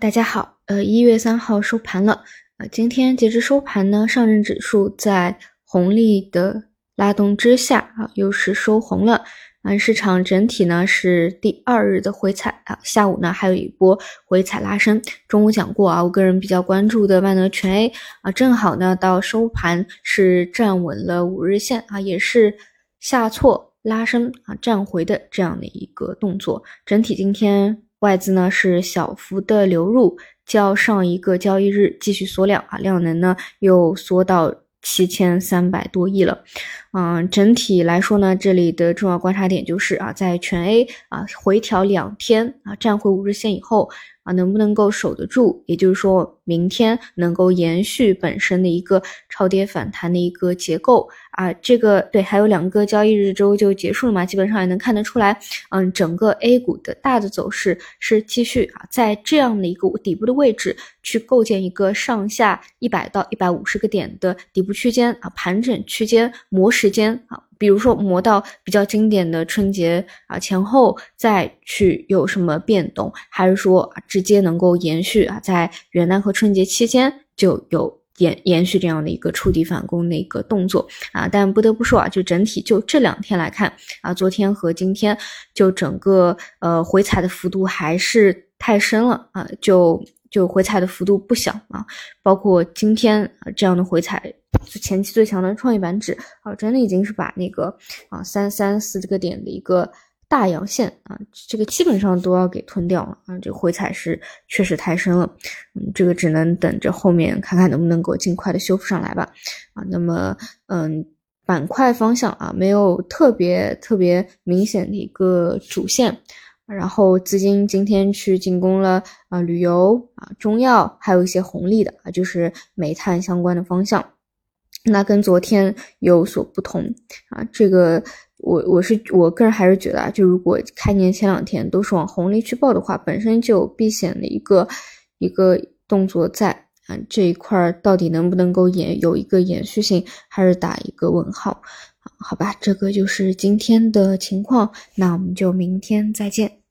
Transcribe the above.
大家好，呃，一月三号收盘了，呃，今天截至收盘呢，上证指数在红利的拉动之下啊，又是收红了，啊，市场整体呢是第二日的回踩啊，下午呢还有一波回踩拉升。中午讲过啊，我个人比较关注的万德全 A 啊，正好呢到收盘是站稳了五日线啊，也是下挫拉升啊，站回的这样的一个动作，整体今天。外资呢是小幅的流入，较上一个交易日继续缩量啊，量能呢又缩到七千三百多亿了。嗯，整体来说呢，这里的重要观察点就是啊，在全 A 啊回调两天啊，站回五日线以后。啊，能不能够守得住？也就是说明天能够延续本身的一个超跌反弹的一个结构啊？这个对，还有两个交易日周就结束了嘛？基本上也能看得出来，嗯，整个 A 股的大的走势是继续啊，在这样的一个底部的位置去构建一个上下一百到一百五十个点的底部区间啊，盘整区间磨时间啊。比如说磨到比较经典的春节啊前后再去有什么变动，还是说直接能够延续啊，在元旦和春节期间就有延延续这样的一个触底反攻的一个动作啊？但不得不说啊，就整体就这两天来看啊，昨天和今天就整个呃回踩的幅度还是太深了啊，就就回踩的幅度不小啊，包括今天这样的回踩。就前期最强的创业板指啊，真的已经是把那个啊三三四这个点的一个大阳线啊，这个基本上都要给吞掉了啊，这个回踩是确实太深了，嗯，这个只能等着后面看看能不能够尽快的修复上来吧，啊，那么嗯，板块方向啊，没有特别特别明显的一个主线，然后资金今天去进攻了啊旅游啊中药，还有一些红利的啊，就是煤炭相关的方向。那跟昨天有所不同啊，这个我我是我个人还是觉得啊，就如果开年前两天都是往红利去报的话，本身就有避险的一个一个动作在啊，这一块到底能不能够延有一个延续性，还是打一个问号？好吧，这个就是今天的情况，那我们就明天再见。